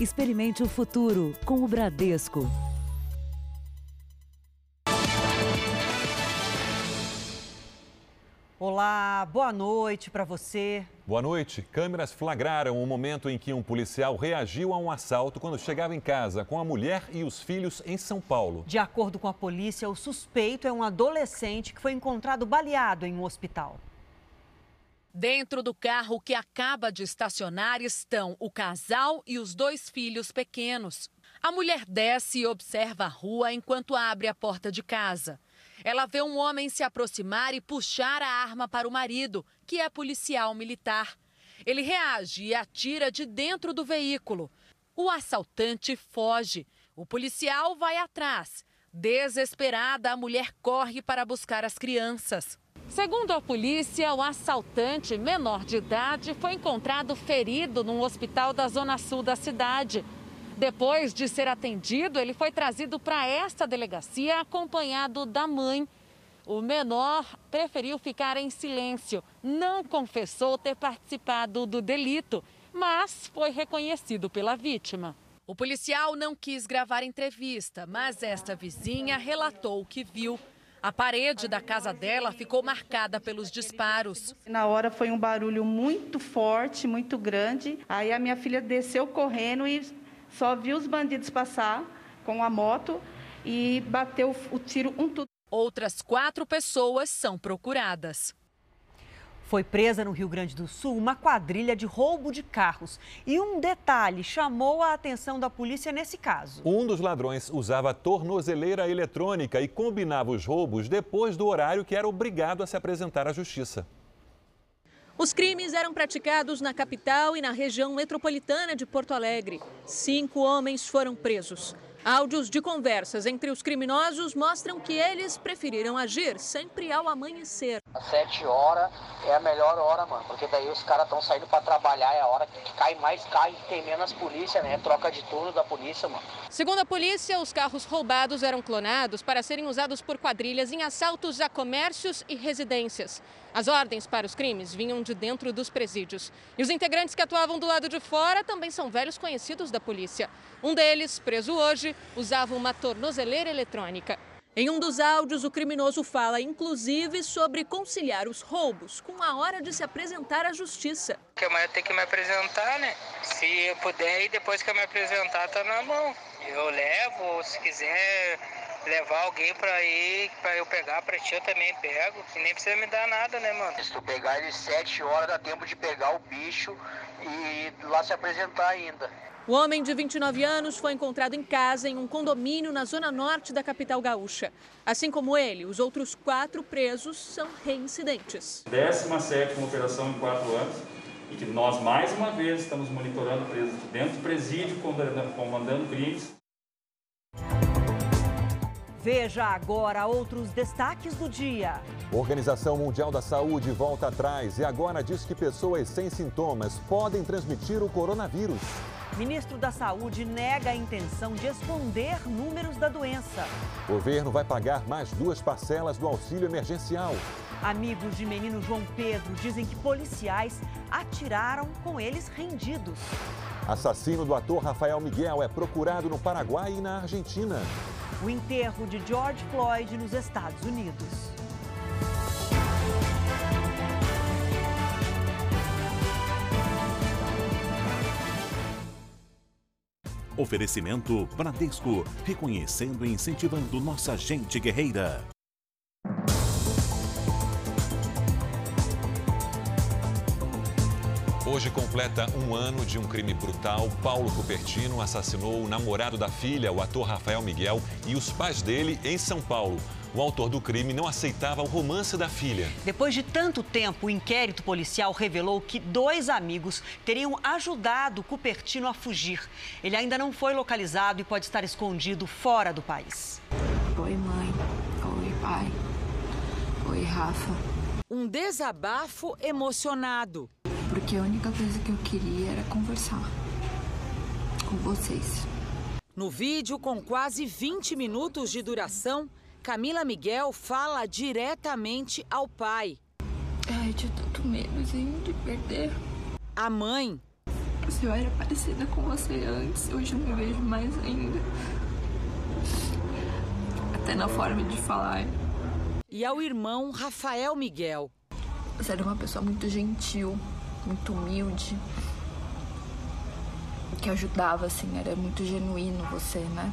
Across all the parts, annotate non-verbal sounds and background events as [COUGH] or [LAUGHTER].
Experimente o futuro com o Bradesco. Olá, boa noite para você. Boa noite. Câmeras flagraram o momento em que um policial reagiu a um assalto quando chegava em casa com a mulher e os filhos em São Paulo. De acordo com a polícia, o suspeito é um adolescente que foi encontrado baleado em um hospital. Dentro do carro que acaba de estacionar estão o casal e os dois filhos pequenos. A mulher desce e observa a rua enquanto abre a porta de casa. Ela vê um homem se aproximar e puxar a arma para o marido, que é policial militar. Ele reage e atira de dentro do veículo. O assaltante foge. O policial vai atrás. Desesperada, a mulher corre para buscar as crianças. Segundo a polícia, o assaltante, menor de idade, foi encontrado ferido num hospital da zona sul da cidade. Depois de ser atendido, ele foi trazido para esta delegacia acompanhado da mãe. O menor preferiu ficar em silêncio, não confessou ter participado do delito, mas foi reconhecido pela vítima. O policial não quis gravar entrevista, mas esta vizinha relatou o que viu. A parede da casa dela ficou marcada pelos disparos. Na hora foi um barulho muito forte, muito grande. Aí a minha filha desceu correndo e só viu os bandidos passar com a moto e bateu o tiro um tudo. Outras quatro pessoas são procuradas. Foi presa no Rio Grande do Sul uma quadrilha de roubo de carros. E um detalhe chamou a atenção da polícia nesse caso. Um dos ladrões usava tornozeleira eletrônica e combinava os roubos depois do horário que era obrigado a se apresentar à justiça. Os crimes eram praticados na capital e na região metropolitana de Porto Alegre. Cinco homens foram presos. Áudios de conversas entre os criminosos mostram que eles preferiram agir sempre ao amanhecer. Às sete horas é a melhor hora, mano, porque daí os caras estão saindo para trabalhar, é a hora que cai mais carro e tem menos polícia, né? Troca de turno da polícia, mano. Segundo a polícia, os carros roubados eram clonados para serem usados por quadrilhas em assaltos a comércios e residências. As ordens para os crimes vinham de dentro dos presídios. E os integrantes que atuavam do lado de fora também são velhos conhecidos da polícia. Um deles, preso hoje, usava uma tornozeleira eletrônica. Em um dos áudios, o criminoso fala inclusive sobre conciliar os roubos com a hora de se apresentar à justiça. Que amanhã tem que me apresentar, né? Se eu puder e depois que eu me apresentar, tá na mão. Eu levo, se quiser levar alguém pra ir, pra eu pegar pra ti, eu também pego. E nem precisa me dar nada, né, mano? Se tu pegar ele sete horas, dá tempo de pegar o bicho e lá se apresentar ainda. O homem de 29 anos foi encontrado em casa em um condomínio na zona norte da capital gaúcha. Assim como ele, os outros quatro presos são reincidentes. 17 operação em quatro anos e que nós, mais uma vez, estamos monitorando presos dentro do presídio, comandando crimes. Veja agora outros destaques do dia. Organização Mundial da Saúde volta atrás e agora diz que pessoas sem sintomas podem transmitir o coronavírus. Ministro da Saúde nega a intenção de esconder números da doença. O governo vai pagar mais duas parcelas do auxílio emergencial. Amigos de menino João Pedro dizem que policiais atiraram com eles rendidos. Assassino do ator Rafael Miguel é procurado no Paraguai e na Argentina. O enterro de George Floyd nos Estados Unidos. Oferecimento Bradesco, reconhecendo e incentivando nossa gente guerreira. Hoje completa um ano de um crime brutal. Paulo Cupertino assassinou o namorado da filha, o ator Rafael Miguel, e os pais dele em São Paulo. O autor do crime não aceitava o romance da filha. Depois de tanto tempo, o inquérito policial revelou que dois amigos teriam ajudado Cupertino a fugir. Ele ainda não foi localizado e pode estar escondido fora do país. Oi, mãe. Oi, pai. Oi, Rafa. Um desabafo emocionado. Porque a única coisa que eu queria era conversar com vocês. No vídeo, com quase 20 minutos de duração, Camila Miguel fala diretamente ao pai. Ai, eu tinha tanto medo de perder. A mãe. Se eu era parecida com você antes, hoje eu me vejo mais ainda. Até na forma de falar. E ao irmão Rafael Miguel. Você era uma pessoa muito gentil, muito humilde, que ajudava, assim, era muito genuíno você, né?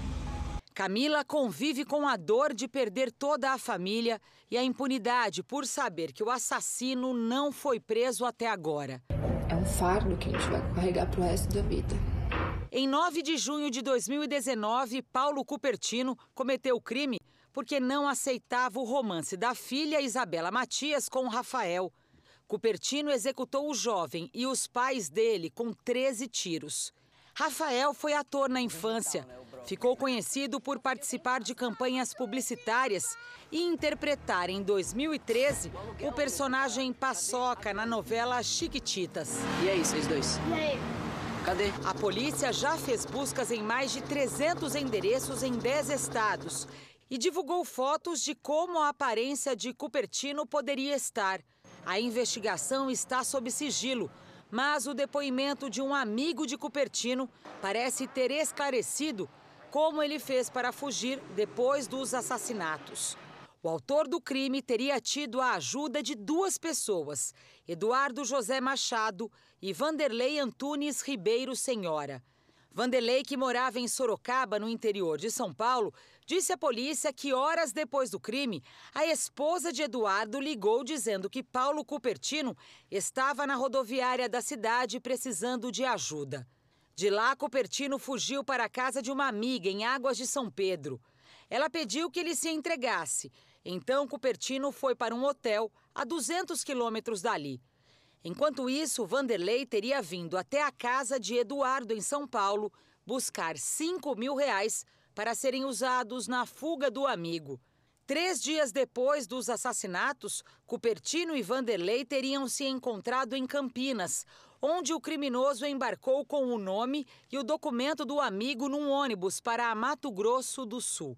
Camila convive com a dor de perder toda a família e a impunidade por saber que o assassino não foi preso até agora. É um fardo que a gente vai carregar pro resto da vida. Em 9 de junho de 2019, Paulo Cupertino cometeu o crime porque não aceitava o romance da filha Isabela Matias com Rafael. Cupertino executou o jovem e os pais dele com 13 tiros. Rafael foi ator na infância. Ficou conhecido por participar de campanhas publicitárias e interpretar em 2013 o personagem Paçoca na novela Chiquititas. E aí, vocês dois? E aí? Cadê? A polícia já fez buscas em mais de 300 endereços em 10 estados e divulgou fotos de como a aparência de Cupertino poderia estar. A investigação está sob sigilo, mas o depoimento de um amigo de Cupertino parece ter esclarecido como ele fez para fugir depois dos assassinatos. O autor do crime teria tido a ajuda de duas pessoas, Eduardo José Machado e Vanderlei Antunes Ribeiro Senhora. Vanderlei, que morava em Sorocaba, no interior de São Paulo, disse à polícia que horas depois do crime, a esposa de Eduardo ligou dizendo que Paulo Cupertino estava na rodoviária da cidade precisando de ajuda. De lá, Cupertino fugiu para a casa de uma amiga em Águas de São Pedro. Ela pediu que ele se entregasse. Então, Cupertino foi para um hotel a 200 quilômetros dali. Enquanto isso, Vanderlei teria vindo até a casa de Eduardo, em São Paulo, buscar 5 mil reais para serem usados na fuga do amigo. Três dias depois dos assassinatos, Cupertino e Vanderlei teriam se encontrado em Campinas, onde o criminoso embarcou com o nome e o documento do amigo num ônibus para Mato Grosso do Sul.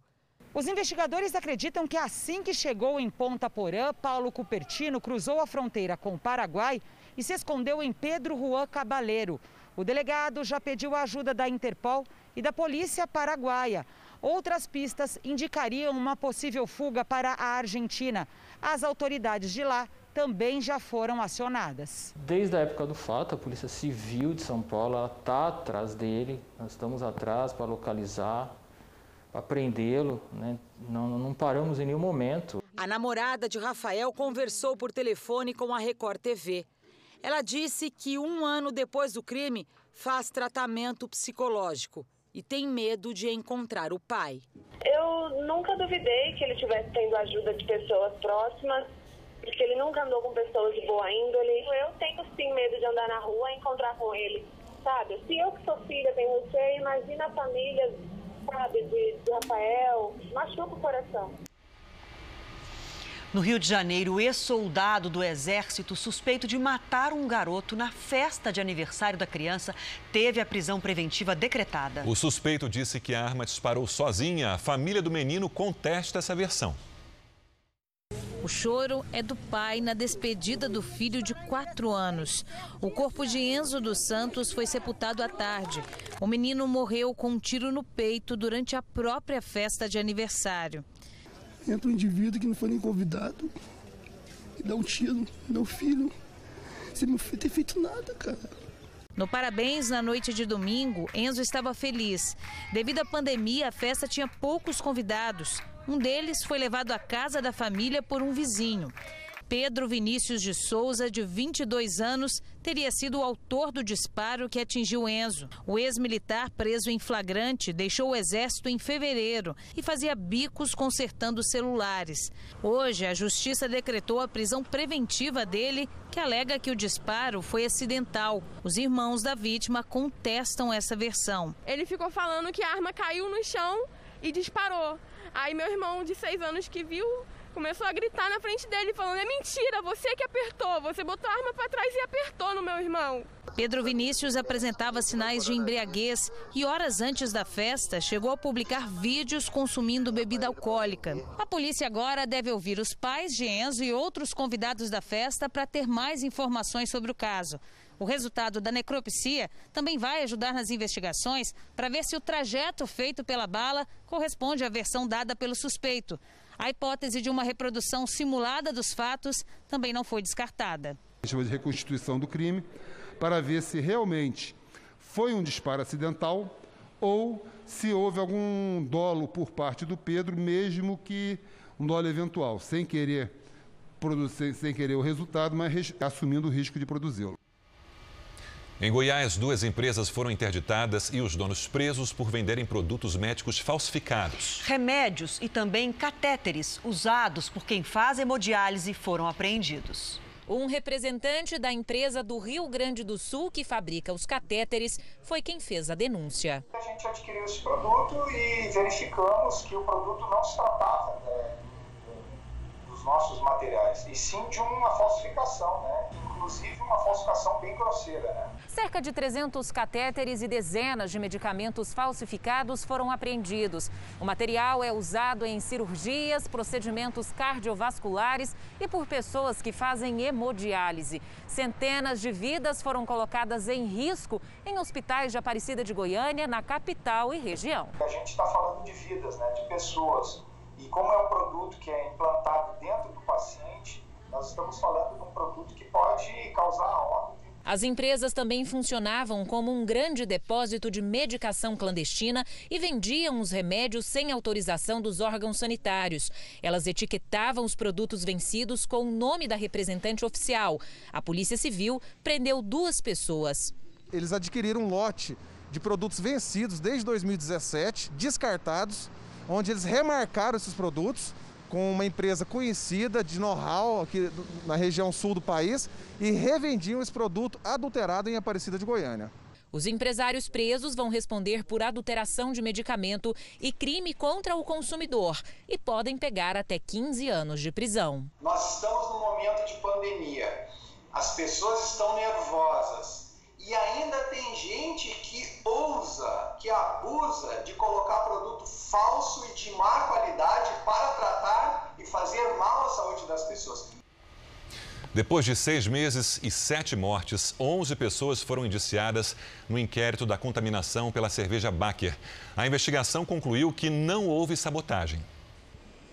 Os investigadores acreditam que assim que chegou em Ponta Porã, Paulo Cupertino cruzou a fronteira com o Paraguai e se escondeu em Pedro Juan Cabaleiro. O delegado já pediu a ajuda da Interpol e da polícia paraguaia. Outras pistas indicariam uma possível fuga para a Argentina. As autoridades de lá também já foram acionadas. Desde a época do fato, a Polícia Civil de São Paulo está atrás dele. Nós estamos atrás para localizar, para prendê-lo. Né? Não, não paramos em nenhum momento. A namorada de Rafael conversou por telefone com a Record TV. Ela disse que um ano depois do crime faz tratamento psicológico e tem medo de encontrar o pai. Eu nunca duvidei que ele tivesse tendo ajuda de pessoas próximas, porque ele nunca andou com pessoas de boa índole. Eu tenho sim medo de andar na rua e encontrar com ele, sabe? Se eu que sou filha tenho você, imagina a família, sabe, de, de Rafael, machuca o coração. No Rio de Janeiro, o ex-soldado do Exército, suspeito de matar um garoto na festa de aniversário da criança, teve a prisão preventiva decretada. O suspeito disse que a arma disparou sozinha. A família do menino contesta essa versão. O choro é do pai na despedida do filho de quatro anos. O corpo de Enzo dos Santos foi sepultado à tarde. O menino morreu com um tiro no peito durante a própria festa de aniversário entra um indivíduo que não foi nem convidado e dá um tiro no meu filho, sem meu filho ter feito nada, cara. No Parabéns, na noite de domingo, Enzo estava feliz. Devido à pandemia, a festa tinha poucos convidados. Um deles foi levado à casa da família por um vizinho. Pedro Vinícius de Souza, de 22 anos, teria sido o autor do disparo que atingiu Enzo. O ex-militar, preso em flagrante, deixou o exército em fevereiro e fazia bicos consertando celulares. Hoje, a justiça decretou a prisão preventiva dele, que alega que o disparo foi acidental. Os irmãos da vítima contestam essa versão. Ele ficou falando que a arma caiu no chão e disparou. Aí meu irmão de seis anos que viu começou a gritar na frente dele, falando: é mentira, você que apertou, você botou a arma para trás e apertou no meu irmão. Pedro Vinícius apresentava sinais de embriaguez e, horas antes da festa, chegou a publicar vídeos consumindo bebida alcoólica. A polícia agora deve ouvir os pais de Enzo e outros convidados da festa para ter mais informações sobre o caso. O resultado da necropsia também vai ajudar nas investigações para ver se o trajeto feito pela bala corresponde à versão dada pelo suspeito. A hipótese de uma reprodução simulada dos fatos também não foi descartada. A vai de reconstituição do crime para ver se realmente foi um disparo acidental ou se houve algum dolo por parte do Pedro, mesmo que um dolo eventual, sem querer produzir, sem querer o resultado, mas assumindo o risco de produzi-lo. Em Goiás, duas empresas foram interditadas e os donos presos por venderem produtos médicos falsificados. Remédios e também catéteres usados por quem faz hemodiálise foram apreendidos. Um representante da empresa do Rio Grande do Sul que fabrica os catéteres foi quem fez a denúncia. A gente adquiriu esse produto e verificamos que o produto não se tratava né, nossos materiais, e sim de uma falsificação, né? inclusive uma falsificação bem grosseira. Né? Cerca de 300 catéteres e dezenas de medicamentos falsificados foram apreendidos. O material é usado em cirurgias, procedimentos cardiovasculares e por pessoas que fazem hemodiálise. Centenas de vidas foram colocadas em risco em hospitais de Aparecida de Goiânia, na capital e região. A gente está falando de vidas, né, de pessoas. E como é um produto que é implantado dentro do paciente, nós estamos falando de um produto que pode causar óbito. As empresas também funcionavam como um grande depósito de medicação clandestina e vendiam os remédios sem autorização dos órgãos sanitários. Elas etiquetavam os produtos vencidos com o nome da representante oficial. A Polícia Civil prendeu duas pessoas. Eles adquiriram um lote de produtos vencidos desde 2017, descartados, onde eles remarcaram esses produtos com uma empresa conhecida de know-how aqui na região sul do país e revendiam esse produto adulterado em Aparecida de Goiânia. Os empresários presos vão responder por adulteração de medicamento e crime contra o consumidor e podem pegar até 15 anos de prisão. Nós estamos num momento de pandemia. As pessoas estão nervosas e ainda tem gente que ousa, que abusa de colocar produto falso e de má qualidade para tratar e fazer mal à saúde das pessoas. Depois de seis meses e sete mortes, 11 pessoas foram indiciadas no inquérito da contaminação pela cerveja Baker. A investigação concluiu que não houve sabotagem.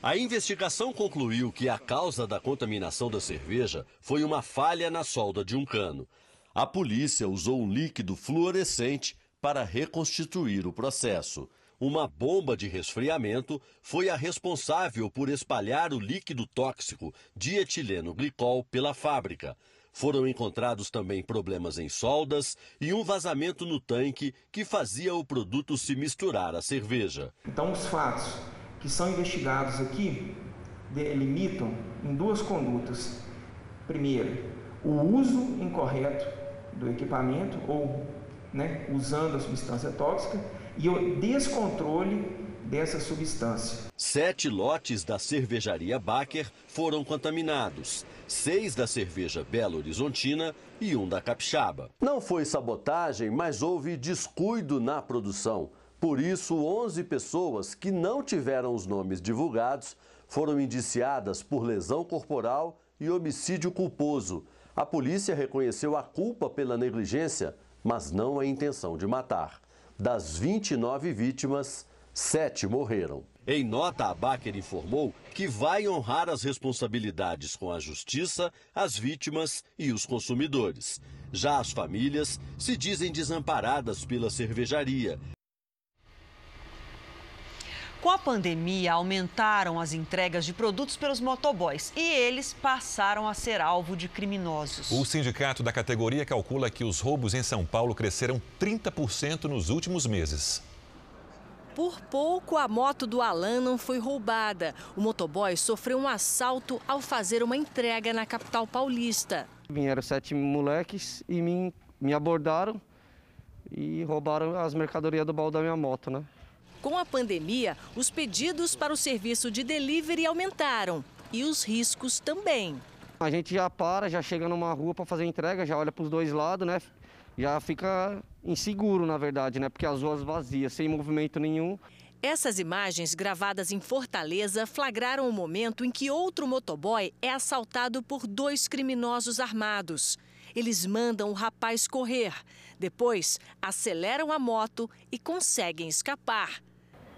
A investigação concluiu que a causa da contaminação da cerveja foi uma falha na solda de um cano. A polícia usou um líquido fluorescente para reconstituir o processo. Uma bomba de resfriamento foi a responsável por espalhar o líquido tóxico dietileno glicol pela fábrica. Foram encontrados também problemas em soldas e um vazamento no tanque que fazia o produto se misturar à cerveja. Então, os fatos que são investigados aqui delimitam em duas condutas. Primeiro, o uso incorreto do equipamento ou né, usando a substância tóxica e o descontrole dessa substância. Sete lotes da cervejaria Baker foram contaminados. Seis da cerveja Belo Horizontina e um da Capixaba. Não foi sabotagem, mas houve descuido na produção. Por isso, 11 pessoas que não tiveram os nomes divulgados foram indiciadas por lesão corporal e homicídio culposo. A polícia reconheceu a culpa pela negligência, mas não a intenção de matar. Das 29 vítimas, sete morreram. Em nota, a Baker informou que vai honrar as responsabilidades com a justiça, as vítimas e os consumidores. Já as famílias se dizem desamparadas pela cervejaria com a pandemia, aumentaram as entregas de produtos pelos motoboys e eles passaram a ser alvo de criminosos. O sindicato da categoria calcula que os roubos em São Paulo cresceram 30% nos últimos meses. Por pouco, a moto do Alan não foi roubada. O motoboy sofreu um assalto ao fazer uma entrega na capital paulista. Vieram sete moleques e me, me abordaram e roubaram as mercadorias do baú da minha moto, né? Com a pandemia, os pedidos para o serviço de delivery aumentaram e os riscos também. A gente já para, já chega numa rua para fazer entrega, já olha para os dois lados, né? Já fica inseguro, na verdade, né? Porque as ruas vazias, sem movimento nenhum. Essas imagens gravadas em Fortaleza flagraram o momento em que outro motoboy é assaltado por dois criminosos armados. Eles mandam o rapaz correr. Depois, aceleram a moto e conseguem escapar.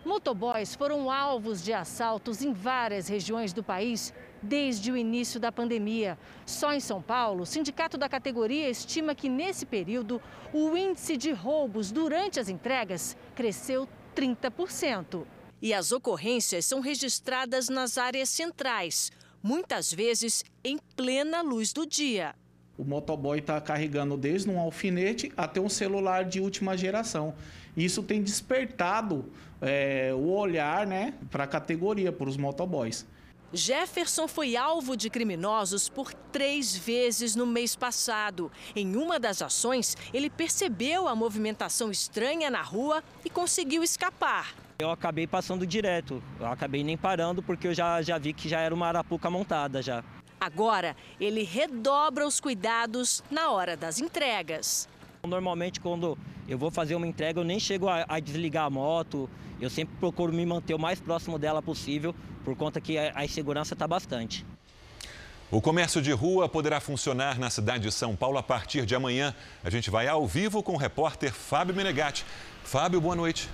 Motoboys foram alvos de assaltos em várias regiões do país desde o início da pandemia. Só em São Paulo, o sindicato da categoria estima que nesse período o índice de roubos durante as entregas cresceu 30%. E as ocorrências são registradas nas áreas centrais, muitas vezes em plena luz do dia. O motoboy está carregando desde um alfinete até um celular de última geração. Isso tem despertado é, o olhar né, para a categoria, para os motoboys. Jefferson foi alvo de criminosos por três vezes no mês passado. Em uma das ações, ele percebeu a movimentação estranha na rua e conseguiu escapar. Eu acabei passando direto, eu acabei nem parando porque eu já, já vi que já era uma arapuca montada já. Agora, ele redobra os cuidados na hora das entregas. Normalmente, quando eu vou fazer uma entrega, eu nem chego a, a desligar a moto, eu sempre procuro me manter o mais próximo dela possível, por conta que a, a insegurança está bastante. O comércio de rua poderá funcionar na cidade de São Paulo a partir de amanhã. A gente vai ao vivo com o repórter Fábio Menegatti. Fábio, boa noite.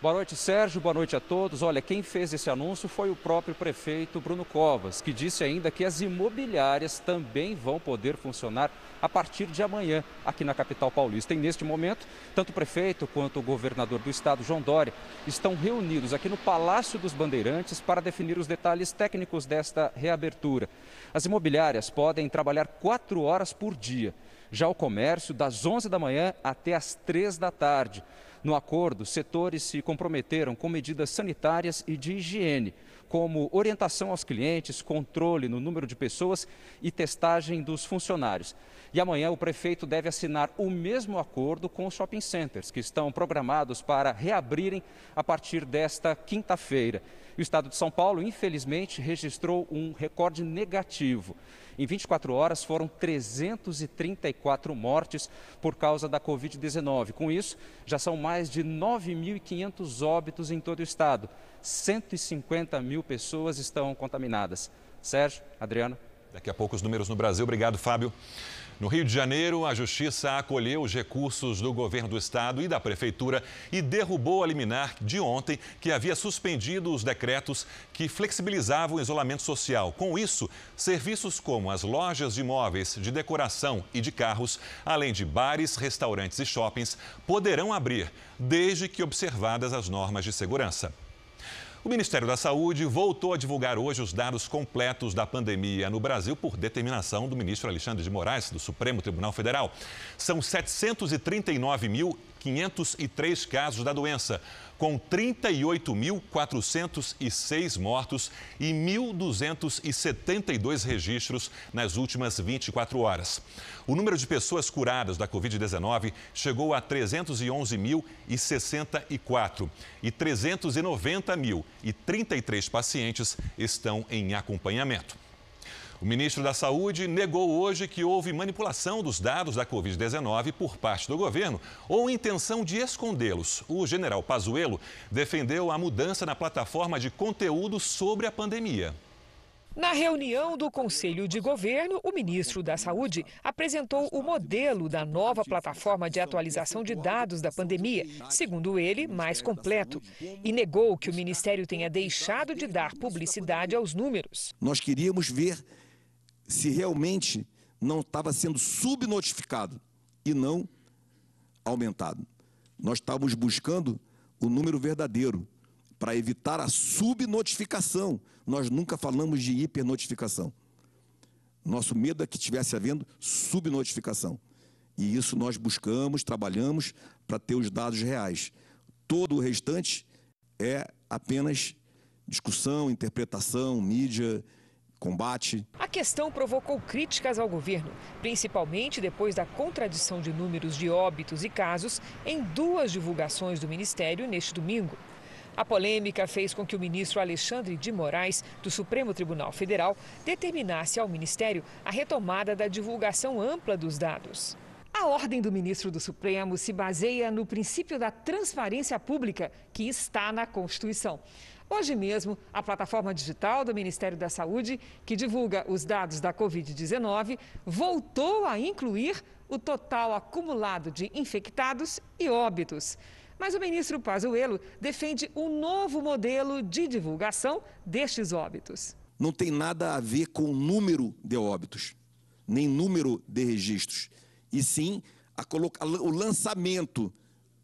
Boa noite, Sérgio. Boa noite a todos. Olha, quem fez esse anúncio foi o próprio prefeito Bruno Covas, que disse ainda que as imobiliárias também vão poder funcionar a partir de amanhã aqui na capital paulista. E neste momento, tanto o prefeito quanto o governador do estado, João Dória, estão reunidos aqui no Palácio dos Bandeirantes para definir os detalhes técnicos desta reabertura. As imobiliárias podem trabalhar quatro horas por dia. Já o comércio, das 11 da manhã até as 3 da tarde. No acordo, setores se comprometeram com medidas sanitárias e de higiene, como orientação aos clientes, controle no número de pessoas e testagem dos funcionários. E amanhã o prefeito deve assinar o mesmo acordo com os shopping centers, que estão programados para reabrirem a partir desta quinta-feira. O estado de São Paulo, infelizmente, registrou um recorde negativo. Em 24 horas foram 334 mortes por causa da Covid-19. Com isso, já são mais de 9.500 óbitos em todo o estado. 150 mil pessoas estão contaminadas. Sérgio, Adriano. Daqui a pouco os números no Brasil. Obrigado, Fábio. No Rio de Janeiro, a Justiça acolheu os recursos do governo do estado e da prefeitura e derrubou a liminar de ontem que havia suspendido os decretos que flexibilizavam o isolamento social. Com isso, serviços como as lojas de imóveis, de decoração e de carros, além de bares, restaurantes e shoppings, poderão abrir, desde que observadas as normas de segurança. O Ministério da Saúde voltou a divulgar hoje os dados completos da pandemia no Brasil por determinação do ministro Alexandre de Moraes, do Supremo Tribunal Federal. São 739.503 casos da doença com 38.406 mortos e 1.272 registros nas últimas 24 horas. O número de pessoas curadas da Covid-19 chegou a 311.064 e 390.033 pacientes estão em acompanhamento. O ministro da Saúde negou hoje que houve manipulação dos dados da Covid-19 por parte do governo ou intenção de escondê-los. O general Pazuello defendeu a mudança na plataforma de conteúdo sobre a pandemia. Na reunião do Conselho de Governo, o ministro da Saúde apresentou o modelo da nova plataforma de atualização de dados da pandemia, segundo ele, mais completo, e negou que o ministério tenha deixado de dar publicidade aos números. Nós queríamos ver se realmente não estava sendo subnotificado e não aumentado. Nós estávamos buscando o número verdadeiro para evitar a subnotificação. Nós nunca falamos de hipernotificação. Nosso medo é que tivesse havendo subnotificação. E isso nós buscamos, trabalhamos para ter os dados reais. Todo o restante é apenas discussão, interpretação, mídia, combate. A questão provocou críticas ao governo, principalmente depois da contradição de números de óbitos e casos em duas divulgações do Ministério neste domingo. A polêmica fez com que o ministro Alexandre de Moraes, do Supremo Tribunal Federal, determinasse ao Ministério a retomada da divulgação ampla dos dados. A ordem do ministro do Supremo se baseia no princípio da transparência pública que está na Constituição. Hoje mesmo, a plataforma digital do Ministério da Saúde, que divulga os dados da Covid-19, voltou a incluir o total acumulado de infectados e óbitos. Mas o ministro Pazuello defende um novo modelo de divulgação destes óbitos. Não tem nada a ver com o número de óbitos, nem número de registros, e sim a, o lançamento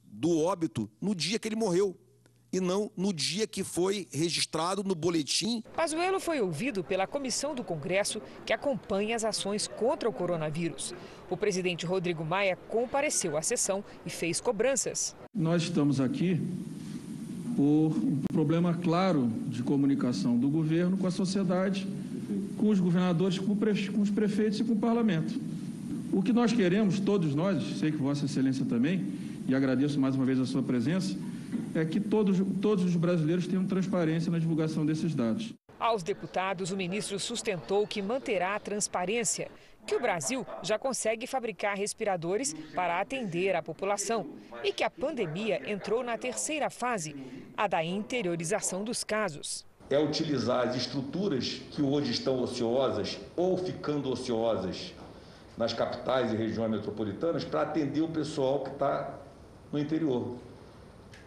do óbito no dia que ele morreu e não no dia que foi registrado no boletim. Pazuello foi ouvido pela comissão do Congresso que acompanha as ações contra o coronavírus. O presidente Rodrigo Maia compareceu à sessão e fez cobranças. Nós estamos aqui por um problema claro de comunicação do governo com a sociedade, com os governadores, com os prefeitos e com o parlamento. O que nós queremos, todos nós, sei que Vossa Excelência também, e agradeço mais uma vez a sua presença, é que todos, todos os brasileiros tenham transparência na divulgação desses dados. Aos deputados, o ministro sustentou que manterá a transparência, que o Brasil já consegue fabricar respiradores para atender a população e que a pandemia entrou na terceira fase, a da interiorização dos casos. É utilizar as estruturas que hoje estão ociosas ou ficando ociosas nas capitais e regiões metropolitanas para atender o pessoal que está no interior.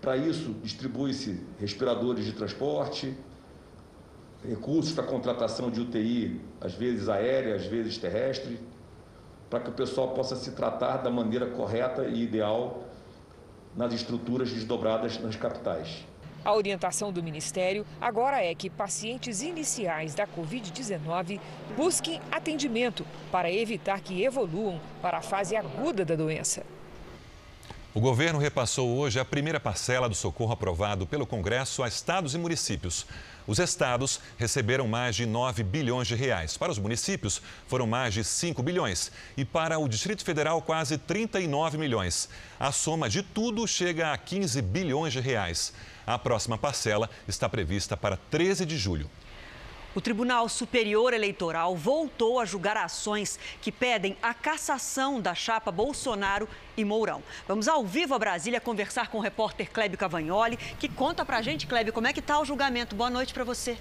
Para isso, distribui-se respiradores de transporte, recursos para contratação de UTI, às vezes aérea, às vezes terrestre, para que o pessoal possa se tratar da maneira correta e ideal nas estruturas desdobradas nas capitais. A orientação do Ministério agora é que pacientes iniciais da Covid-19 busquem atendimento para evitar que evoluam para a fase aguda da doença. O governo repassou hoje a primeira parcela do socorro aprovado pelo Congresso a estados e municípios. Os estados receberam mais de 9 bilhões de reais. Para os municípios, foram mais de 5 bilhões. E para o Distrito Federal, quase 39 milhões. A soma de tudo chega a 15 bilhões de reais. A próxima parcela está prevista para 13 de julho. O Tribunal Superior Eleitoral voltou a julgar ações que pedem a cassação da chapa Bolsonaro e Mourão. Vamos ao vivo a Brasília conversar com o repórter Clébio Cavagnoli, que conta pra gente, Clébio, como é que tá o julgamento. Boa noite para você.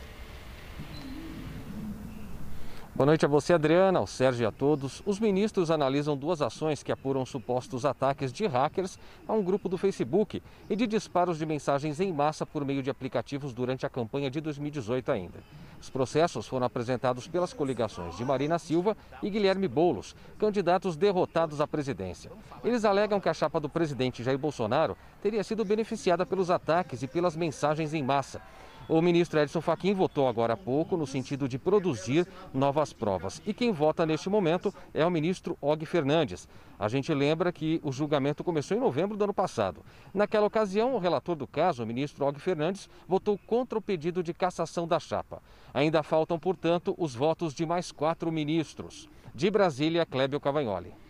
Boa noite a você, Adriana, ao Sérgio e a todos. Os ministros analisam duas ações que apuram supostos ataques de hackers a um grupo do Facebook e de disparos de mensagens em massa por meio de aplicativos durante a campanha de 2018 ainda. Os processos foram apresentados pelas coligações de Marina Silva e Guilherme Boulos, candidatos derrotados à presidência. Eles alegam que a chapa do presidente Jair Bolsonaro teria sido beneficiada pelos ataques e pelas mensagens em massa. O ministro Edson Fachin votou agora há pouco no sentido de produzir novas provas. E quem vota neste momento é o ministro Og Fernandes. A gente lembra que o julgamento começou em novembro do ano passado. Naquela ocasião, o relator do caso, o ministro Og Fernandes, votou contra o pedido de cassação da chapa. Ainda faltam, portanto, os votos de mais quatro ministros. De Brasília, Clébio Cavagnoli.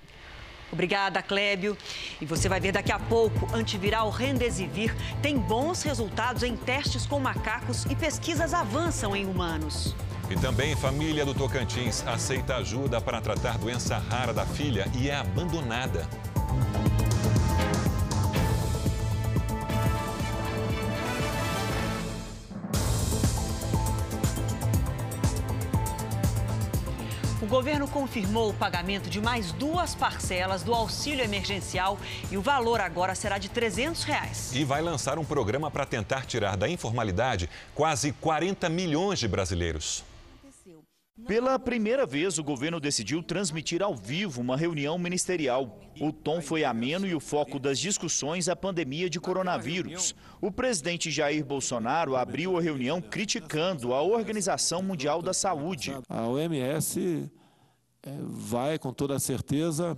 Obrigada, Clébio. E você vai ver daqui a pouco, antiviral Rendesivir tem bons resultados em testes com macacos e pesquisas avançam em humanos. E também família do Tocantins aceita ajuda para tratar doença rara da filha e é abandonada. O governo confirmou o pagamento de mais duas parcelas do auxílio emergencial e o valor agora será de 300 reais. E vai lançar um programa para tentar tirar da informalidade quase 40 milhões de brasileiros. Pela primeira vez, o governo decidiu transmitir ao vivo uma reunião ministerial. O tom foi ameno e o foco das discussões a pandemia de coronavírus. O presidente Jair Bolsonaro abriu a reunião criticando a Organização Mundial da Saúde. A OMS é, vai, com toda certeza,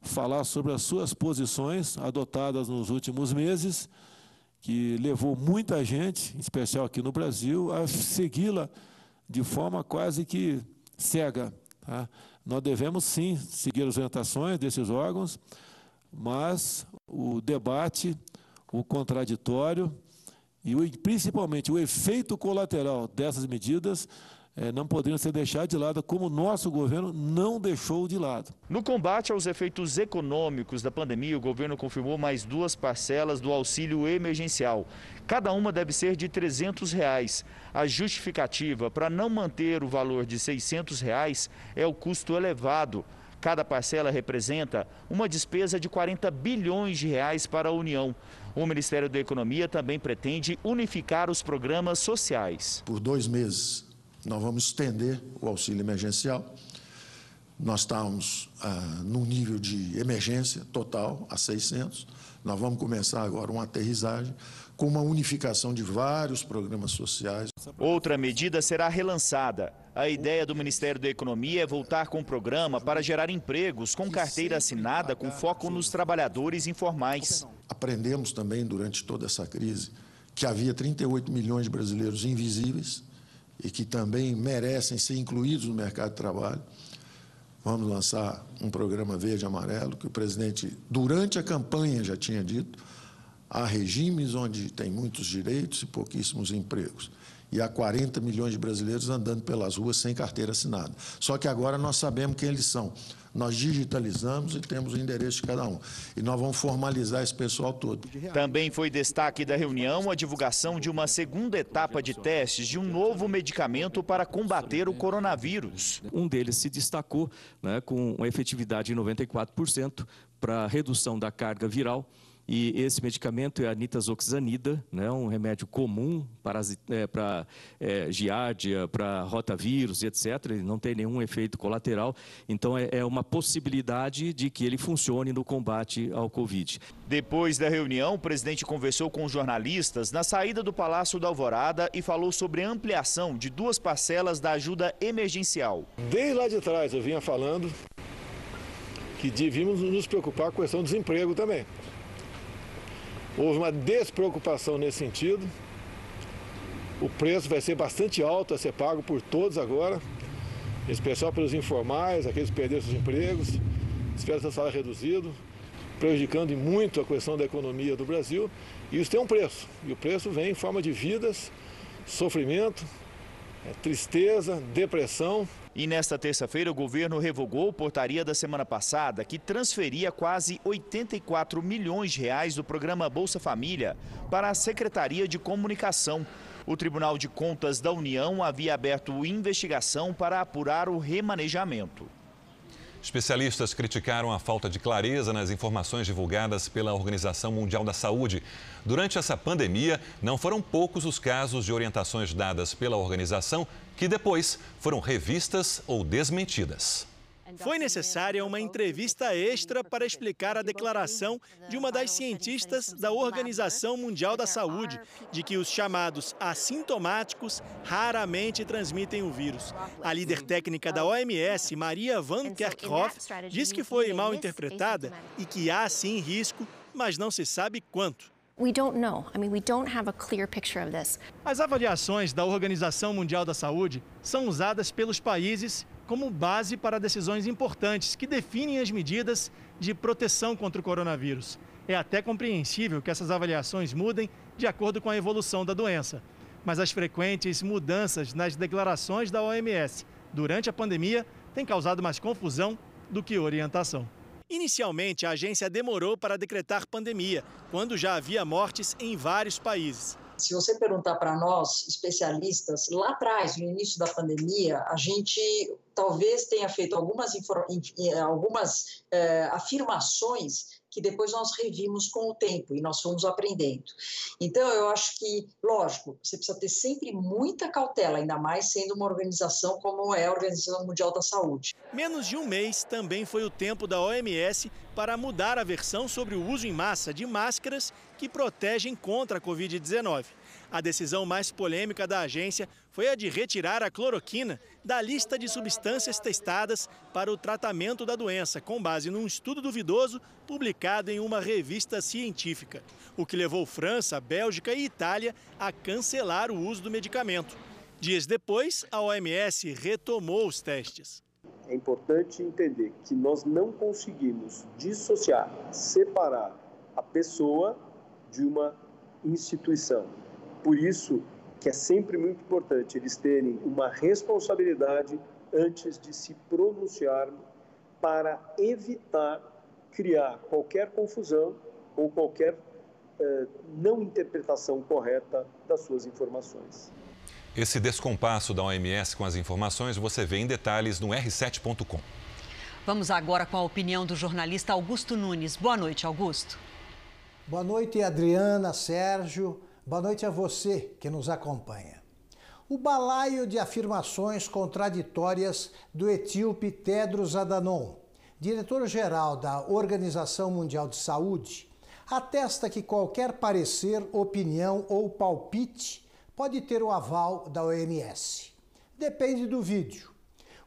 falar sobre as suas posições adotadas nos últimos meses, que levou muita gente, em especial aqui no Brasil, a segui-la de forma quase que cega. Tá? Nós devemos sim seguir as orientações desses órgãos, mas o debate, o contraditório e o, principalmente o efeito colateral dessas medidas não poderiam ser deixados de lado, como o nosso governo não deixou de lado. No combate aos efeitos econômicos da pandemia, o governo confirmou mais duas parcelas do auxílio emergencial. Cada uma deve ser de 300 reais. A justificativa para não manter o valor de 600 reais é o custo elevado. Cada parcela representa uma despesa de 40 bilhões de reais para a União. O Ministério da Economia também pretende unificar os programas sociais. Por dois meses, nós vamos estender o auxílio emergencial. Nós estamos ah, num nível de emergência total, a 600. Nós vamos começar agora uma aterrissagem com uma unificação de vários programas sociais. Outra medida será relançada. A ideia do Ministério da Economia é voltar com um programa para gerar empregos com carteira assinada com foco nos trabalhadores informais. Aprendemos também durante toda essa crise que havia 38 milhões de brasileiros invisíveis e que também merecem ser incluídos no mercado de trabalho. Vamos lançar um programa verde amarelo que o presidente, durante a campanha, já tinha dito. Há regimes onde tem muitos direitos e pouquíssimos empregos. E há 40 milhões de brasileiros andando pelas ruas sem carteira assinada. Só que agora nós sabemos quem eles são. Nós digitalizamos e temos o endereço de cada um. E nós vamos formalizar esse pessoal todo. Também foi destaque da reunião a divulgação de uma segunda etapa de testes de um novo medicamento para combater o coronavírus. Um deles se destacou né, com uma efetividade de 94% para redução da carga viral e esse medicamento é a nitazoxanida, né, um remédio comum para, é, para é, giardia, para rotavírus, etc. Ele não tem nenhum efeito colateral. Então, é, é uma possibilidade de que ele funcione no combate ao Covid. Depois da reunião, o presidente conversou com jornalistas na saída do Palácio da Alvorada e falou sobre a ampliação de duas parcelas da ajuda emergencial. Desde lá de trás eu vinha falando que devíamos nos preocupar com a questão do desemprego também. Houve uma despreocupação nesse sentido. O preço vai ser bastante alto a ser pago por todos agora, especial pelos informais, aqueles que perderam seus empregos, esperam seu salário reduzido, prejudicando muito a questão da economia do Brasil. E isso tem um preço, e o preço vem em forma de vidas, sofrimento, é, tristeza, depressão. E nesta terça-feira, o governo revogou portaria da semana passada que transferia quase 84 milhões de reais do programa Bolsa Família para a Secretaria de Comunicação. O Tribunal de Contas da União havia aberto investigação para apurar o remanejamento. Especialistas criticaram a falta de clareza nas informações divulgadas pela Organização Mundial da Saúde. Durante essa pandemia, não foram poucos os casos de orientações dadas pela organização que depois foram revistas ou desmentidas. Foi necessária uma entrevista extra para explicar a declaração de uma das cientistas da Organização Mundial da Saúde de que os chamados assintomáticos raramente transmitem o vírus. A líder técnica da OMS, Maria Van Kerkhoff, diz que foi mal interpretada e que há sim risco, mas não se sabe quanto. As avaliações da Organização Mundial da Saúde são usadas pelos países como base para decisões importantes que definem as medidas de proteção contra o coronavírus. É até compreensível que essas avaliações mudem de acordo com a evolução da doença. Mas as frequentes mudanças nas declarações da OMS durante a pandemia têm causado mais confusão do que orientação. Inicialmente, a agência demorou para decretar pandemia, quando já havia mortes em vários países. Se você perguntar para nós, especialistas, lá atrás, no início da pandemia, a gente talvez tenha feito algumas, algumas é, afirmações que depois nós revimos com o tempo e nós fomos aprendendo. Então, eu acho que, lógico, você precisa ter sempre muita cautela, ainda mais sendo uma organização como é a Organização Mundial da Saúde. Menos de um mês também foi o tempo da OMS para mudar a versão sobre o uso em massa de máscaras que protegem contra a Covid-19. A decisão mais polêmica da agência foi a de retirar a cloroquina da lista de substâncias testadas para o tratamento da doença, com base num estudo duvidoso publicado em uma revista científica, o que levou França, Bélgica e Itália a cancelar o uso do medicamento. Dias depois, a OMS retomou os testes. É importante entender que nós não conseguimos dissociar, separar a pessoa de uma instituição. Por isso que é sempre muito importante eles terem uma responsabilidade antes de se pronunciar para evitar criar qualquer confusão ou qualquer eh, não interpretação correta das suas informações. Esse descompasso da OMS com as informações você vê em detalhes no r7.com. Vamos agora com a opinião do jornalista Augusto Nunes. Boa noite, Augusto. Boa noite, Adriana, Sérgio. Boa noite a você que nos acompanha. O balaio de afirmações contraditórias do etíope Tedros Adhanom, diretor-geral da Organização Mundial de Saúde, atesta que qualquer parecer, opinião ou palpite pode ter o aval da OMS. Depende do vídeo.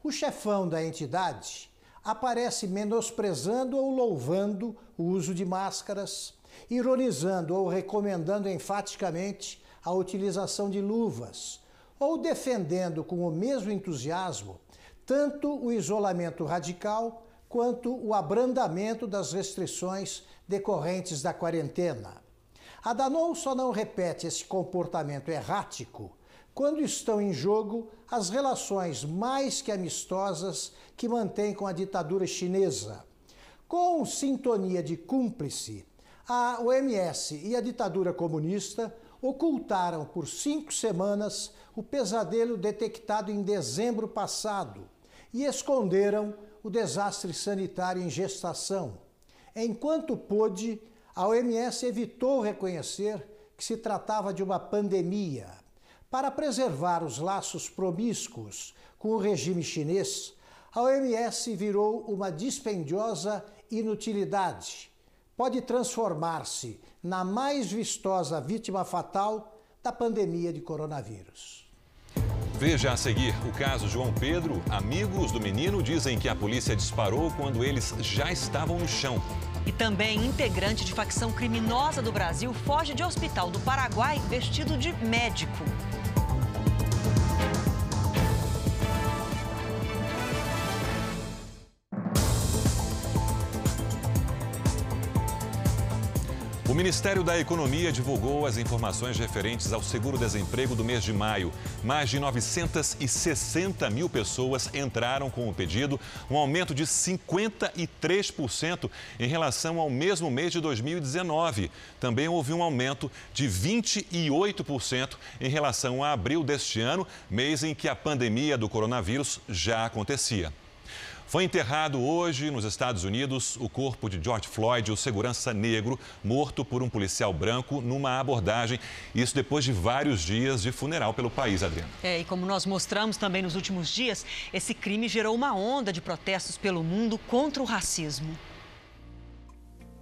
O chefão da entidade aparece menosprezando ou louvando o uso de máscaras, ironizando ou recomendando enfaticamente a utilização de luvas, ou defendendo com o mesmo entusiasmo tanto o isolamento radical quanto o abrandamento das restrições decorrentes da quarentena. A Danon só não repete esse comportamento errático quando estão em jogo as relações mais que amistosas que mantém com a ditadura chinesa. Com sintonia de cúmplice, a OMS e a ditadura comunista ocultaram por cinco semanas o pesadelo detectado em dezembro passado e esconderam o desastre sanitário em gestação. Enquanto pôde, a OMS evitou reconhecer que se tratava de uma pandemia. Para preservar os laços promíscuos com o regime chinês, a OMS virou uma dispendiosa inutilidade. Pode transformar-se na mais vistosa vítima fatal da pandemia de coronavírus. Veja a seguir o caso João Pedro. Amigos do menino dizem que a polícia disparou quando eles já estavam no chão. E também integrante de facção criminosa do Brasil foge de hospital do Paraguai vestido de médico. O Ministério da Economia divulgou as informações referentes ao seguro-desemprego do mês de maio. Mais de 960 mil pessoas entraram com o pedido, um aumento de 53% em relação ao mesmo mês de 2019. Também houve um aumento de 28% em relação a abril deste ano, mês em que a pandemia do coronavírus já acontecia. Foi enterrado hoje nos Estados Unidos o corpo de George Floyd, o segurança negro, morto por um policial branco numa abordagem. Isso depois de vários dias de funeral pelo país, Adriana. É, e como nós mostramos também nos últimos dias, esse crime gerou uma onda de protestos pelo mundo contra o racismo.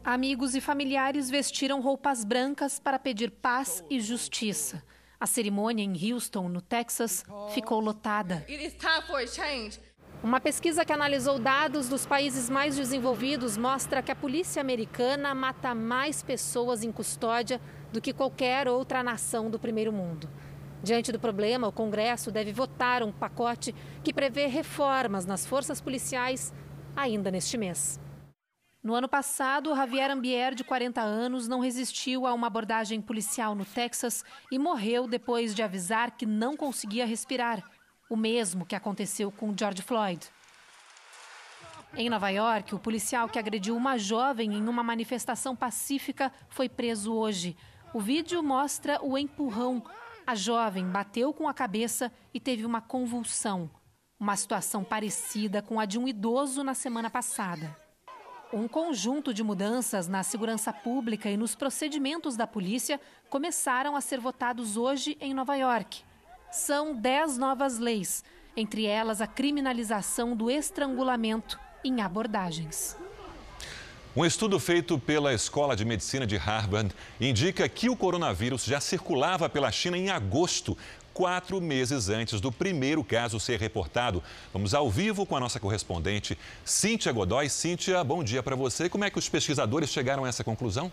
Amigos e familiares vestiram roupas brancas para pedir paz e justiça. A cerimônia em Houston, no Texas, ficou lotada. Uma pesquisa que analisou dados dos países mais desenvolvidos mostra que a polícia americana mata mais pessoas em custódia do que qualquer outra nação do primeiro mundo. Diante do problema, o Congresso deve votar um pacote que prevê reformas nas forças policiais ainda neste mês. No ano passado, Javier Ambier, de 40 anos, não resistiu a uma abordagem policial no Texas e morreu depois de avisar que não conseguia respirar o mesmo que aconteceu com George Floyd. Em Nova York, o policial que agrediu uma jovem em uma manifestação pacífica foi preso hoje. O vídeo mostra o empurrão. A jovem bateu com a cabeça e teve uma convulsão. Uma situação parecida com a de um idoso na semana passada. Um conjunto de mudanças na segurança pública e nos procedimentos da polícia começaram a ser votados hoje em Nova York são dez novas leis, entre elas a criminalização do estrangulamento em abordagens. Um estudo feito pela Escola de Medicina de Harvard indica que o coronavírus já circulava pela China em agosto, quatro meses antes do primeiro caso ser reportado. Vamos ao vivo com a nossa correspondente Cíntia Godoy. Cíntia, bom dia para você. Como é que os pesquisadores chegaram a essa conclusão?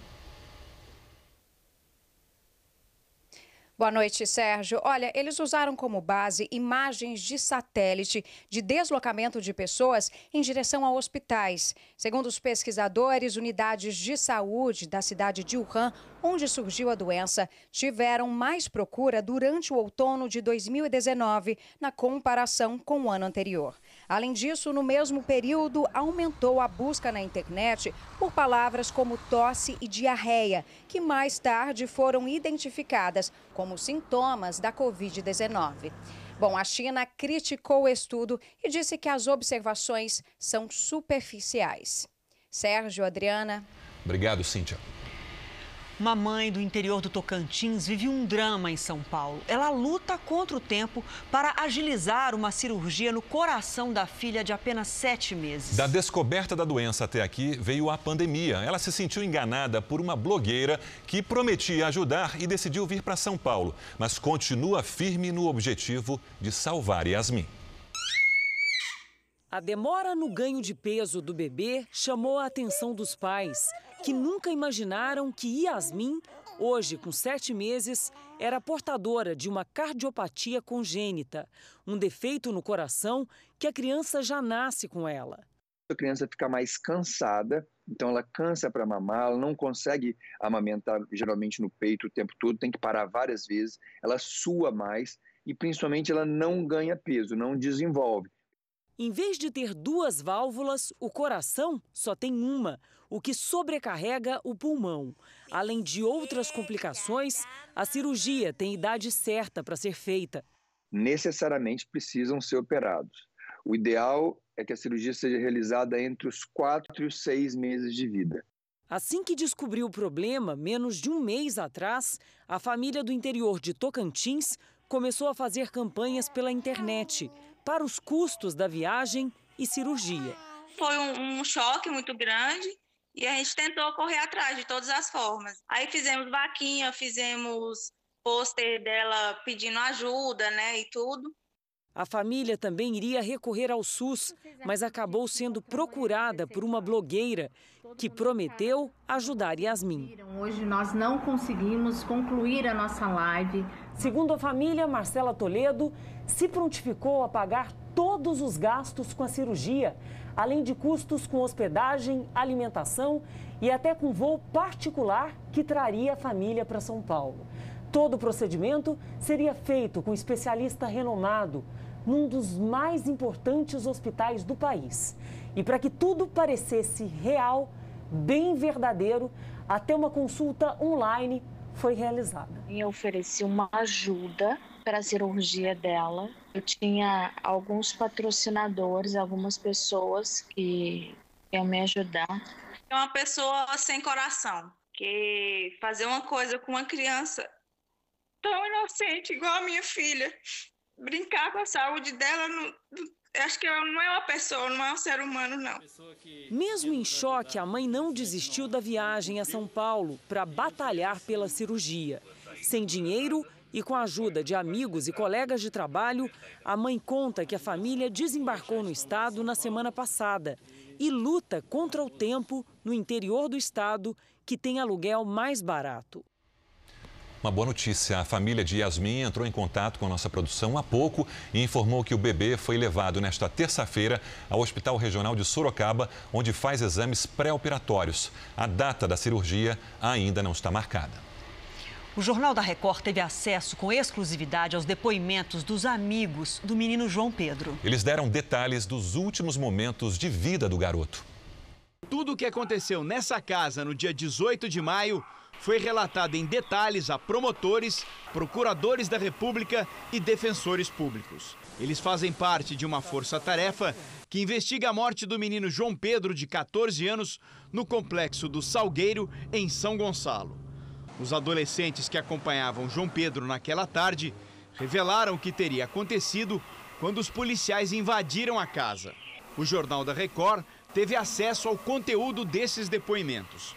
Boa noite, Sérgio. Olha, eles usaram como base imagens de satélite de deslocamento de pessoas em direção a hospitais. Segundo os pesquisadores, unidades de saúde da cidade de Wuhan, onde surgiu a doença, tiveram mais procura durante o outono de 2019, na comparação com o ano anterior. Além disso, no mesmo período, aumentou a busca na internet por palavras como tosse e diarreia, que mais tarde foram identificadas como sintomas da Covid-19. Bom, a China criticou o estudo e disse que as observações são superficiais. Sérgio, Adriana. Obrigado, Cíntia. Uma mãe do interior do Tocantins vive um drama em São Paulo. Ela luta contra o tempo para agilizar uma cirurgia no coração da filha de apenas sete meses. Da descoberta da doença até aqui veio a pandemia. Ela se sentiu enganada por uma blogueira que prometia ajudar e decidiu vir para São Paulo, mas continua firme no objetivo de salvar Yasmin. A demora no ganho de peso do bebê chamou a atenção dos pais que nunca imaginaram que Yasmin, hoje com sete meses, era portadora de uma cardiopatia congênita, um defeito no coração que a criança já nasce com ela. A criança fica mais cansada, então ela cansa para mamar, ela não consegue amamentar geralmente no peito o tempo todo, tem que parar várias vezes, ela sua mais e principalmente ela não ganha peso, não desenvolve. Em vez de ter duas válvulas, o coração só tem uma, o que sobrecarrega o pulmão. Além de outras complicações, a cirurgia tem idade certa para ser feita. Necessariamente precisam ser operados. O ideal é que a cirurgia seja realizada entre os quatro e os seis meses de vida. Assim que descobriu o problema, menos de um mês atrás, a família do interior de Tocantins começou a fazer campanhas pela internet para os custos da viagem e cirurgia. Foi um, um choque muito grande e a gente tentou correr atrás de todas as formas. Aí fizemos vaquinha, fizemos pôster dela pedindo ajuda, né, e tudo. A família também iria recorrer ao SUS, mas acabou sendo procurada por uma blogueira que prometeu ajudar Yasmin. Hoje nós não conseguimos concluir a nossa live. Segundo a família, Marcela Toledo se prontificou a pagar todos os gastos com a cirurgia, além de custos com hospedagem, alimentação e até com voo particular que traria a família para São Paulo. Todo o procedimento seria feito com um especialista renomado, num dos mais importantes hospitais do país. E para que tudo parecesse real, bem verdadeiro, até uma consulta online foi realizada. Eu ofereci uma ajuda para a cirurgia dela. Eu tinha alguns patrocinadores, algumas pessoas que iam me ajudar. É uma pessoa sem coração, que fazer uma coisa com uma criança tão inocente igual a minha filha, brincar com a saúde dela, não, acho que não é uma pessoa, não é um ser humano, não. Mesmo em choque, a mãe não desistiu da viagem a São Paulo para batalhar pela cirurgia. Sem dinheiro e com a ajuda de amigos e colegas de trabalho, a mãe conta que a família desembarcou no estado na semana passada e luta contra o tempo no interior do estado, que tem aluguel mais barato. Uma boa notícia: a família de Yasmin entrou em contato com a nossa produção há pouco e informou que o bebê foi levado nesta terça-feira ao Hospital Regional de Sorocaba, onde faz exames pré-operatórios. A data da cirurgia ainda não está marcada. O Jornal da Record teve acesso com exclusividade aos depoimentos dos amigos do menino João Pedro. Eles deram detalhes dos últimos momentos de vida do garoto. Tudo o que aconteceu nessa casa no dia 18 de maio foi relatado em detalhes a promotores, procuradores da República e defensores públicos. Eles fazem parte de uma força-tarefa que investiga a morte do menino João Pedro, de 14 anos, no complexo do Salgueiro, em São Gonçalo. Os adolescentes que acompanhavam João Pedro naquela tarde revelaram o que teria acontecido quando os policiais invadiram a casa. O Jornal da Record teve acesso ao conteúdo desses depoimentos.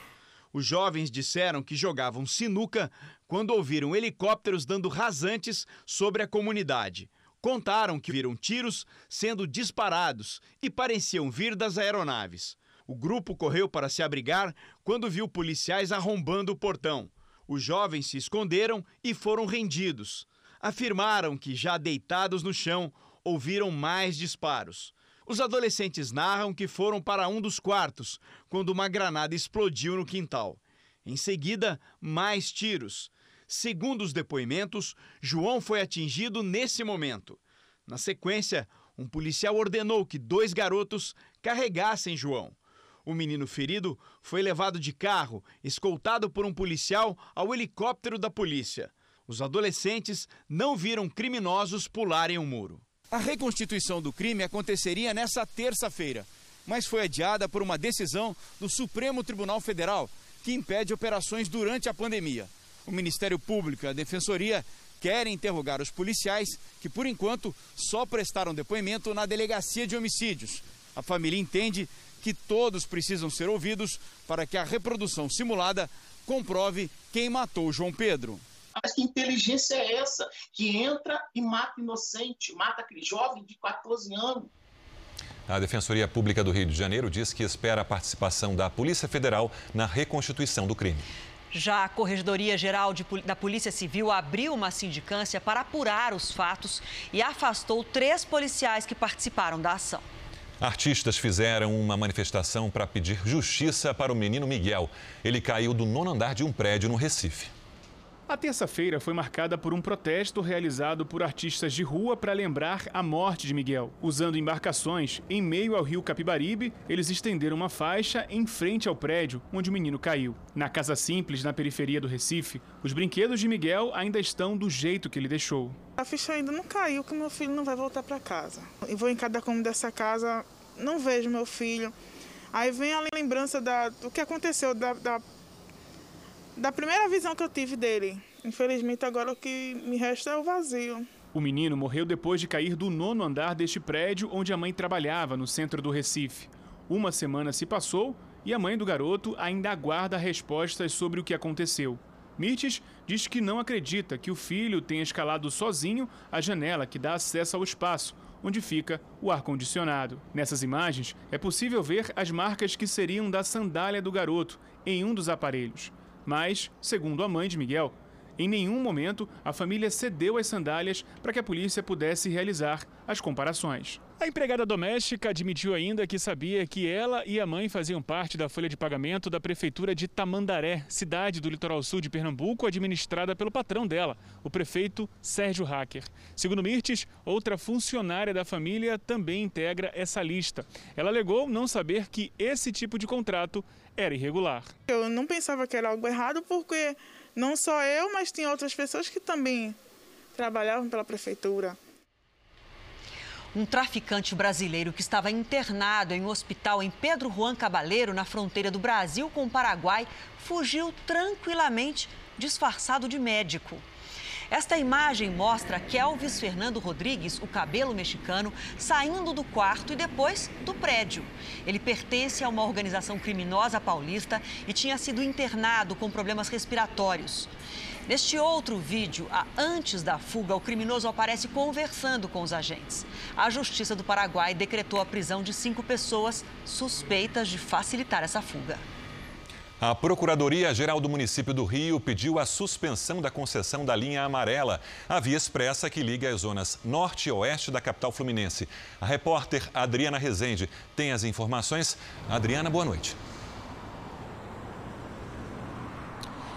Os jovens disseram que jogavam sinuca quando ouviram helicópteros dando rasantes sobre a comunidade. Contaram que viram tiros sendo disparados e pareciam vir das aeronaves. O grupo correu para se abrigar quando viu policiais arrombando o portão. Os jovens se esconderam e foram rendidos. Afirmaram que, já deitados no chão, ouviram mais disparos. Os adolescentes narram que foram para um dos quartos quando uma granada explodiu no quintal. Em seguida, mais tiros. Segundo os depoimentos, João foi atingido nesse momento. Na sequência, um policial ordenou que dois garotos carregassem João. O menino ferido foi levado de carro, escoltado por um policial, ao helicóptero da polícia. Os adolescentes não viram criminosos pularem o um muro. A reconstituição do crime aconteceria nessa terça-feira, mas foi adiada por uma decisão do Supremo Tribunal Federal que impede operações durante a pandemia. O Ministério Público e a Defensoria querem interrogar os policiais que, por enquanto, só prestaram depoimento na delegacia de homicídios. A família entende que todos precisam ser ouvidos para que a reprodução simulada comprove quem matou João Pedro. Mas que inteligência é essa que entra e mata inocente, mata aquele jovem de 14 anos? A Defensoria Pública do Rio de Janeiro diz que espera a participação da Polícia Federal na reconstituição do crime. Já a Corregedoria Geral de, da Polícia Civil abriu uma sindicância para apurar os fatos e afastou três policiais que participaram da ação. Artistas fizeram uma manifestação para pedir justiça para o menino Miguel. Ele caiu do nono andar de um prédio no Recife. A terça-feira foi marcada por um protesto realizado por artistas de rua para lembrar a morte de Miguel. Usando embarcações em meio ao rio Capibaribe, eles estenderam uma faixa em frente ao prédio onde o menino caiu. Na Casa Simples, na periferia do Recife, os brinquedos de Miguel ainda estão do jeito que ele deixou. A ficha ainda não caiu que meu filho não vai voltar para casa. E vou em cada cômodo dessa casa, não vejo meu filho. Aí vem a lembrança da, do que aconteceu, da, da da primeira visão que eu tive dele. Infelizmente, agora o que me resta é o vazio. O menino morreu depois de cair do nono andar deste prédio onde a mãe trabalhava, no centro do Recife. Uma semana se passou e a mãe do garoto ainda aguarda respostas sobre o que aconteceu. Mirtes diz que não acredita que o filho tenha escalado sozinho a janela que dá acesso ao espaço, onde fica o ar-condicionado. Nessas imagens, é possível ver as marcas que seriam da sandália do garoto em um dos aparelhos. Mas, segundo a mãe de Miguel, em nenhum momento a família cedeu as sandálias para que a polícia pudesse realizar as comparações. A empregada doméstica admitiu ainda que sabia que ela e a mãe faziam parte da folha de pagamento da prefeitura de Tamandaré, cidade do litoral sul de Pernambuco, administrada pelo patrão dela, o prefeito Sérgio Hacker. Segundo Mirtes, outra funcionária da família também integra essa lista. Ela alegou não saber que esse tipo de contrato era irregular. Eu não pensava que era algo errado porque não só eu, mas tinha outras pessoas que também trabalhavam pela prefeitura. Um traficante brasileiro que estava internado em um hospital em Pedro Juan Cabaleiro, na fronteira do Brasil com o Paraguai, fugiu tranquilamente disfarçado de médico. Esta imagem mostra Kelvis Fernando Rodrigues, o cabelo mexicano, saindo do quarto e depois do prédio. Ele pertence a uma organização criminosa paulista e tinha sido internado com problemas respiratórios. Neste outro vídeo, antes da fuga, o criminoso aparece conversando com os agentes. A Justiça do Paraguai decretou a prisão de cinco pessoas suspeitas de facilitar essa fuga. A Procuradoria-Geral do município do Rio pediu a suspensão da concessão da linha amarela, a via expressa que liga as zonas norte e oeste da capital fluminense. A repórter Adriana Rezende tem as informações. Adriana, boa noite.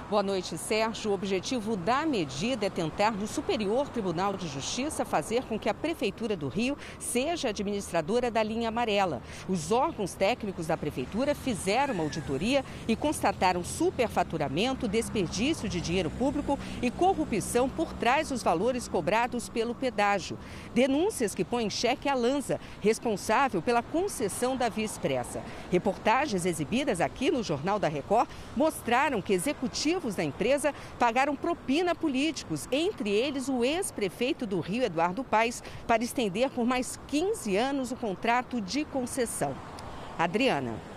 Boa noite, Sérgio. O objetivo da medida é tentar, no Superior Tribunal de Justiça, fazer com que a Prefeitura do Rio seja administradora da linha amarela. Os órgãos técnicos da Prefeitura fizeram uma auditoria e constataram superfaturamento, desperdício de dinheiro público e corrupção por trás dos valores cobrados pelo pedágio. Denúncias que põem em xeque a Lanza, responsável pela concessão da via expressa. Reportagens exibidas aqui no Jornal da Record mostraram que executivos executivos da empresa pagaram propina a políticos, entre eles o ex-prefeito do Rio, Eduardo Paes, para estender por mais 15 anos o contrato de concessão. Adriana.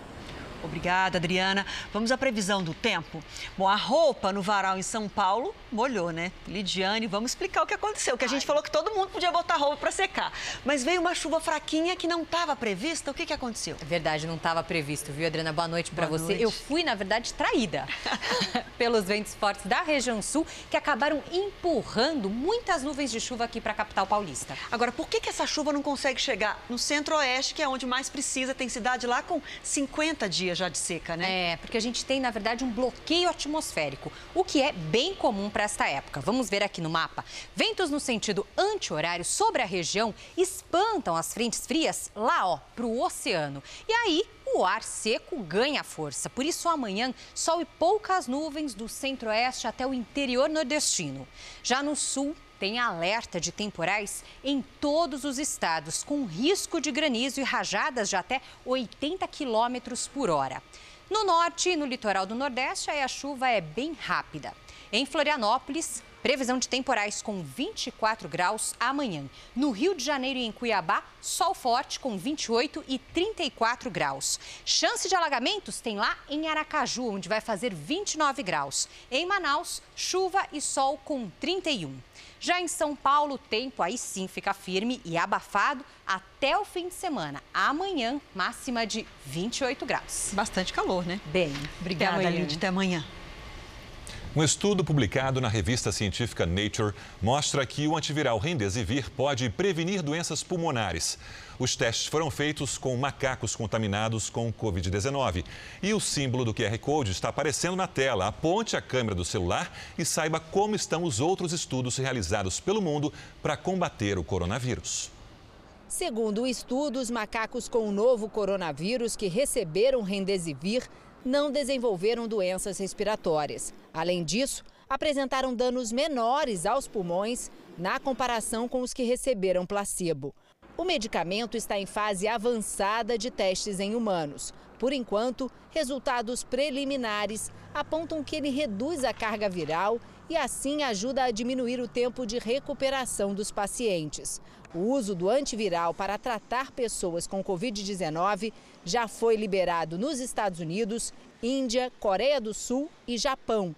Obrigada, Adriana. Vamos à previsão do tempo. Bom, a roupa no varal em São Paulo molhou, né? Lidiane, vamos explicar o que aconteceu. Que a gente falou que todo mundo podia botar roupa para secar. Mas veio uma chuva fraquinha que não estava prevista. O que, que aconteceu? É verdade, não estava previsto, viu, Adriana? Boa noite para você. noite. Eu fui, na verdade, traída [LAUGHS] pelos ventos fortes da região sul que acabaram empurrando muitas nuvens de chuva aqui para a capital paulista. Agora, por que, que essa chuva não consegue chegar no centro-oeste, que é onde mais precisa? Tem cidade lá com 50 dias já de seca, né? É, porque a gente tem, na verdade, um bloqueio atmosférico, o que é bem comum para esta época. Vamos ver aqui no mapa. Ventos no sentido anti-horário sobre a região espantam as frentes frias lá, ó, para o oceano. E aí, o ar seco ganha força. Por isso, amanhã, sol e poucas nuvens do centro-oeste até o interior nordestino. Já no sul, tem alerta de temporais em todos os estados, com risco de granizo e rajadas de até 80 quilômetros por hora. No norte e no litoral do Nordeste, a chuva é bem rápida. Em Florianópolis, previsão de temporais com 24 graus amanhã. No Rio de Janeiro e em Cuiabá, sol forte com 28 e 34 graus. Chance de alagamentos tem lá em Aracaju, onde vai fazer 29 graus. Em Manaus, chuva e sol com 31. Já em São Paulo, o tempo aí sim fica firme e abafado até o fim de semana. Amanhã, máxima de 28 graus. Bastante calor, né? Bem, Obrigada, até amanhã. Lid. Até amanhã. Um estudo publicado na revista científica Nature mostra que o antiviral Remdesivir pode prevenir doenças pulmonares. Os testes foram feitos com macacos contaminados com Covid-19. E o símbolo do QR Code está aparecendo na tela. Aponte a câmera do celular e saiba como estão os outros estudos realizados pelo mundo para combater o coronavírus. Segundo o estudo, os macacos com o novo coronavírus que receberam Remdesivir não desenvolveram doenças respiratórias. Além disso, apresentaram danos menores aos pulmões na comparação com os que receberam placebo. O medicamento está em fase avançada de testes em humanos. Por enquanto, resultados preliminares apontam que ele reduz a carga viral e assim ajuda a diminuir o tempo de recuperação dos pacientes. O uso do antiviral para tratar pessoas com Covid-19 já foi liberado nos Estados Unidos, Índia, Coreia do Sul e Japão.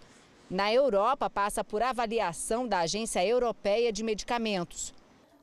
Na Europa, passa por avaliação da Agência Europeia de Medicamentos.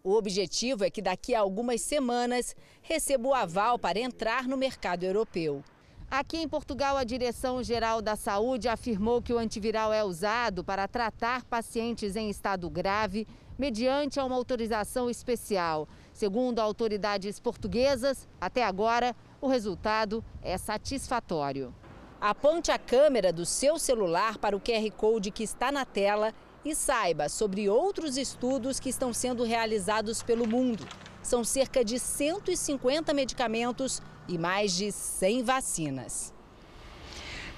O objetivo é que daqui a algumas semanas receba o aval para entrar no mercado europeu. Aqui em Portugal, a Direção-Geral da Saúde afirmou que o antiviral é usado para tratar pacientes em estado grave mediante uma autorização especial. Segundo autoridades portuguesas, até agora, o resultado é satisfatório. Aponte a câmera do seu celular para o QR Code que está na tela e saiba sobre outros estudos que estão sendo realizados pelo mundo. São cerca de 150 medicamentos e mais de 100 vacinas.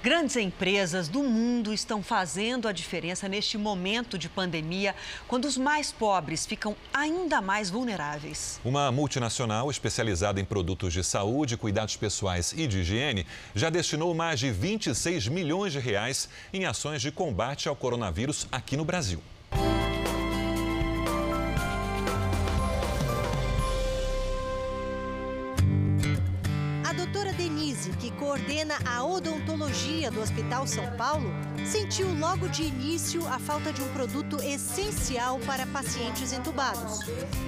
Grandes empresas do mundo estão fazendo a diferença neste momento de pandemia, quando os mais pobres ficam ainda mais vulneráveis. Uma multinacional especializada em produtos de saúde, cuidados pessoais e de higiene já destinou mais de 26 milhões de reais em ações de combate ao coronavírus aqui no Brasil. Do Hospital São Paulo, sentiu logo de início a falta de um produto essencial para pacientes entubados: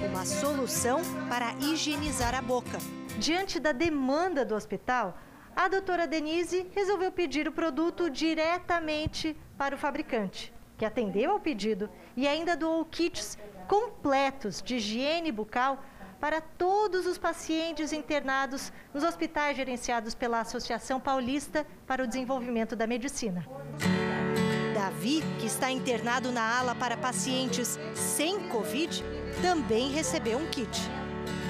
uma solução para higienizar a boca. Diante da demanda do hospital, a doutora Denise resolveu pedir o produto diretamente para o fabricante, que atendeu ao pedido e ainda doou kits completos de higiene bucal para todos os pacientes internados nos hospitais gerenciados pela Associação Paulista para o Desenvolvimento da Medicina. Davi, que está internado na ala para pacientes sem Covid, também recebeu um kit.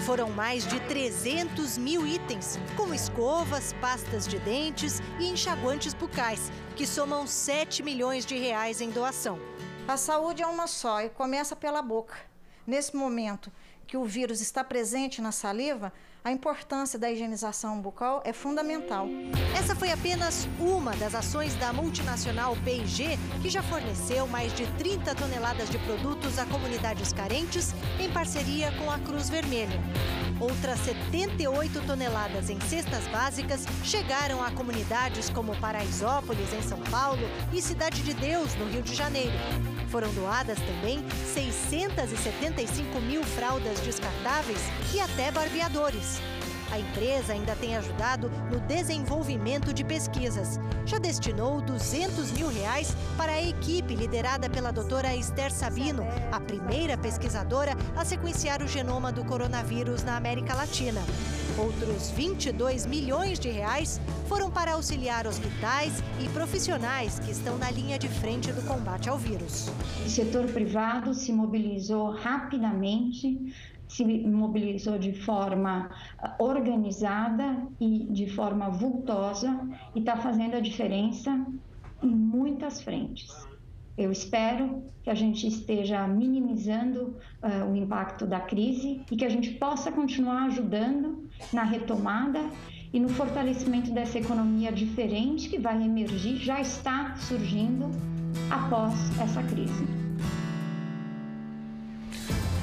Foram mais de 300 mil itens, como escovas, pastas de dentes e enxaguantes bucais, que somam 7 milhões de reais em doação. A saúde é uma só e começa pela boca. Nesse momento que o vírus está presente na saliva, a importância da higienização bucal é fundamental. Essa foi apenas uma das ações da multinacional P&G, que já forneceu mais de 30 toneladas de produtos a comunidades carentes em parceria com a Cruz Vermelha. Outras 78 toneladas em cestas básicas chegaram a comunidades como Paraisópolis, em São Paulo, e Cidade de Deus, no Rio de Janeiro. Foram doadas também 675 mil fraldas descartáveis e até barbeadores. A empresa ainda tem ajudado no desenvolvimento de pesquisas. Já destinou 200 mil reais para a equipe liderada pela doutora Esther Sabino, a primeira pesquisadora a sequenciar o genoma do coronavírus na América Latina. Outros 22 milhões de reais foram para auxiliar hospitais e profissionais que estão na linha de frente do combate ao vírus. O setor privado se mobilizou rapidamente se mobilizou de forma ah, organizada e de forma vultosa e está fazendo a diferença em muitas frentes. Eu espero que a gente esteja minimizando uh, o impacto da crise e que a gente possa continuar ajudando na retomada e no fortalecimento dessa economia diferente que vai emergir, já está surgindo após essa crise.